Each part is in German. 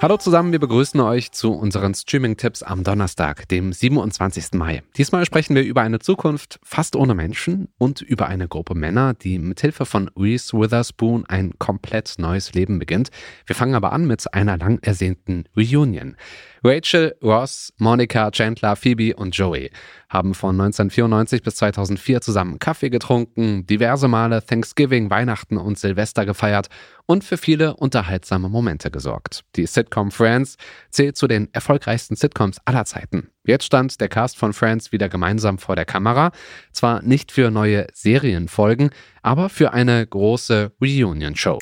Hallo zusammen, wir begrüßen euch zu unseren Streaming-Tipps am Donnerstag, dem 27. Mai. Diesmal sprechen wir über eine Zukunft fast ohne Menschen und über eine Gruppe Männer, die mithilfe von Reese Witherspoon ein komplett neues Leben beginnt. Wir fangen aber an mit einer lang ersehnten Reunion. Rachel, Ross, Monica, Chandler, Phoebe und Joey haben von 1994 bis 2004 zusammen Kaffee getrunken, diverse Male Thanksgiving, Weihnachten und Silvester gefeiert und für viele unterhaltsame Momente gesorgt. Die Friends zählt zu den erfolgreichsten Sitcoms aller Zeiten. Jetzt stand der Cast von Friends wieder gemeinsam vor der Kamera, zwar nicht für neue Serienfolgen, aber für eine große Reunion-Show.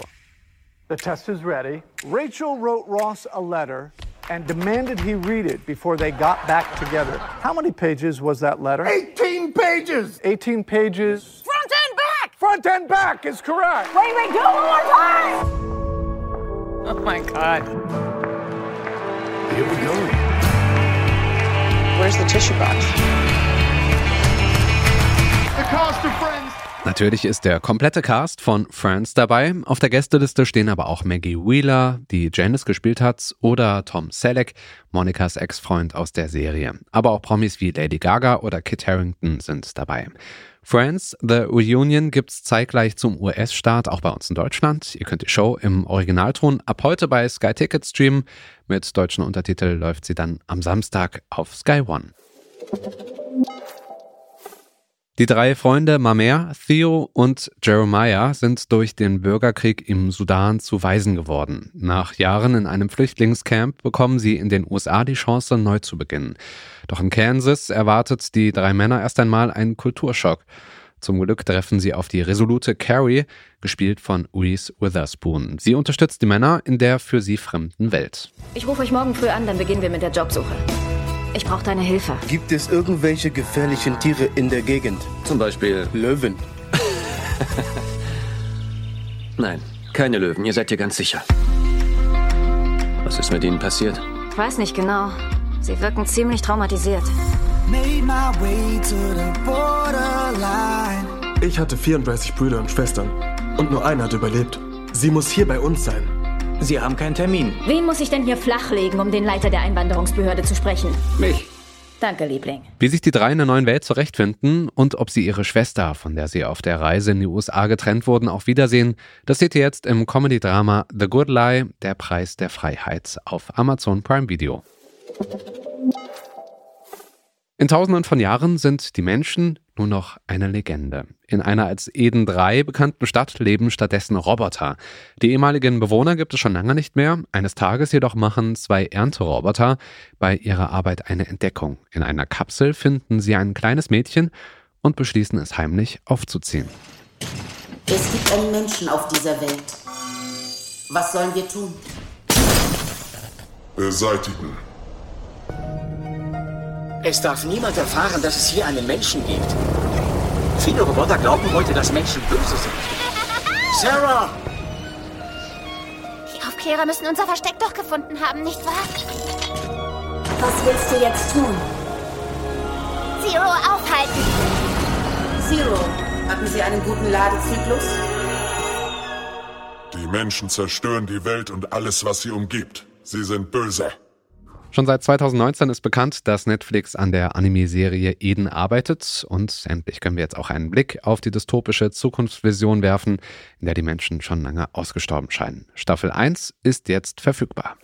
The test is ready. Rachel wrote Ross a letter and demanded he read it before they got back together. How many pages was that letter? 18 pages! 18 pages. Front and back! Front and back is correct. Wait, wait, do it one more time! Oh my God. Here we go. Where's the tissue box? The cast of Friends. Natürlich ist der komplette Cast von Friends dabei. Auf der Gästeliste stehen aber auch Maggie Wheeler, die Janice gespielt hat, oder Tom Selleck, Monikas Ex-Freund aus der Serie. Aber auch Promis wie Lady Gaga oder Kit Harington sind dabei. Friends, The Reunion gibt's zeitgleich zum US-Start, auch bei uns in Deutschland. Ihr könnt die Show im Originalton ab heute bei Sky Ticket streamen. Mit deutschen Untertitel läuft sie dann am Samstag auf Sky One. Die drei Freunde Mamer, Theo und Jeremiah sind durch den Bürgerkrieg im Sudan zu Waisen geworden. Nach Jahren in einem Flüchtlingscamp bekommen sie in den USA die Chance, neu zu beginnen. Doch in Kansas erwartet die drei Männer erst einmal einen Kulturschock. Zum Glück treffen sie auf die resolute Carrie, gespielt von Reese Witherspoon. Sie unterstützt die Männer in der für sie fremden Welt. Ich rufe euch morgen früh an, dann beginnen wir mit der Jobsuche. Ich brauche deine Hilfe. Gibt es irgendwelche gefährlichen Tiere in der Gegend? Zum Beispiel. Löwen. Nein, keine Löwen, ihr seid hier ganz sicher. Was ist mit ihnen passiert? Ich weiß nicht genau. Sie wirken ziemlich traumatisiert. Ich hatte 34 Brüder und Schwestern und nur einer hat überlebt. Sie muss hier bei uns sein. Sie haben keinen Termin. Wen muss ich denn hier flachlegen, um den Leiter der Einwanderungsbehörde zu sprechen? Mich. Danke, Liebling. Wie sich die drei in der neuen Welt zurechtfinden und ob sie ihre Schwester, von der sie auf der Reise in die USA getrennt wurden, auch wiedersehen, das seht ihr jetzt im Comedy-Drama The Good Lie, der Preis der Freiheit auf Amazon Prime Video. In tausenden von Jahren sind die Menschen nur noch eine Legende. In einer als Eden 3 bekannten Stadt leben stattdessen Roboter. Die ehemaligen Bewohner gibt es schon lange nicht mehr. Eines Tages jedoch machen zwei Ernteroboter bei ihrer Arbeit eine Entdeckung. In einer Kapsel finden sie ein kleines Mädchen und beschließen es heimlich aufzuziehen. Es gibt einen Menschen auf dieser Welt. Was sollen wir tun? Beseitigen. Es darf niemand erfahren, dass es hier einen Menschen gibt. Viele Roboter glauben heute, dass Menschen böse sind. Sarah! Die Aufklärer müssen unser Versteck doch gefunden haben, nicht wahr? Was willst du jetzt tun? Zero aufhalten. Zero, hatten Sie einen guten Ladezyklus? Die Menschen zerstören die Welt und alles, was sie umgibt. Sie sind böse. Schon seit 2019 ist bekannt, dass Netflix an der Anime-Serie Eden arbeitet und endlich können wir jetzt auch einen Blick auf die dystopische Zukunftsvision werfen, in der die Menschen schon lange ausgestorben scheinen. Staffel 1 ist jetzt verfügbar.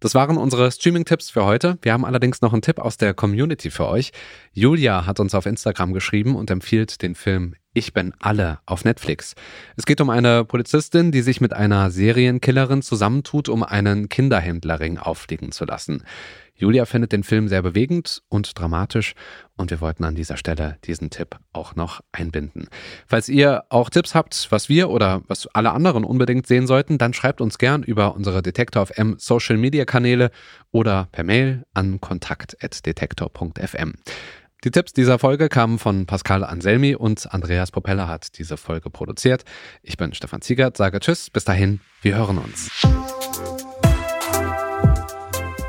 Das waren unsere Streaming-Tipps für heute. Wir haben allerdings noch einen Tipp aus der Community für euch. Julia hat uns auf Instagram geschrieben und empfiehlt den Film Ich bin alle auf Netflix. Es geht um eine Polizistin, die sich mit einer Serienkillerin zusammentut, um einen Kinderhändlerring auffliegen zu lassen. Julia findet den Film sehr bewegend und dramatisch und wir wollten an dieser Stelle diesen Tipp auch noch einbinden. Falls ihr auch Tipps habt, was wir oder was alle anderen unbedingt sehen sollten, dann schreibt uns gern über unsere Detektor FM Social Media Kanäle oder per Mail an kontakt.detektor.fm. Die Tipps dieser Folge kamen von Pascal Anselmi und Andreas Propeller hat diese Folge produziert. Ich bin Stefan Ziegert, sage Tschüss, bis dahin, wir hören uns.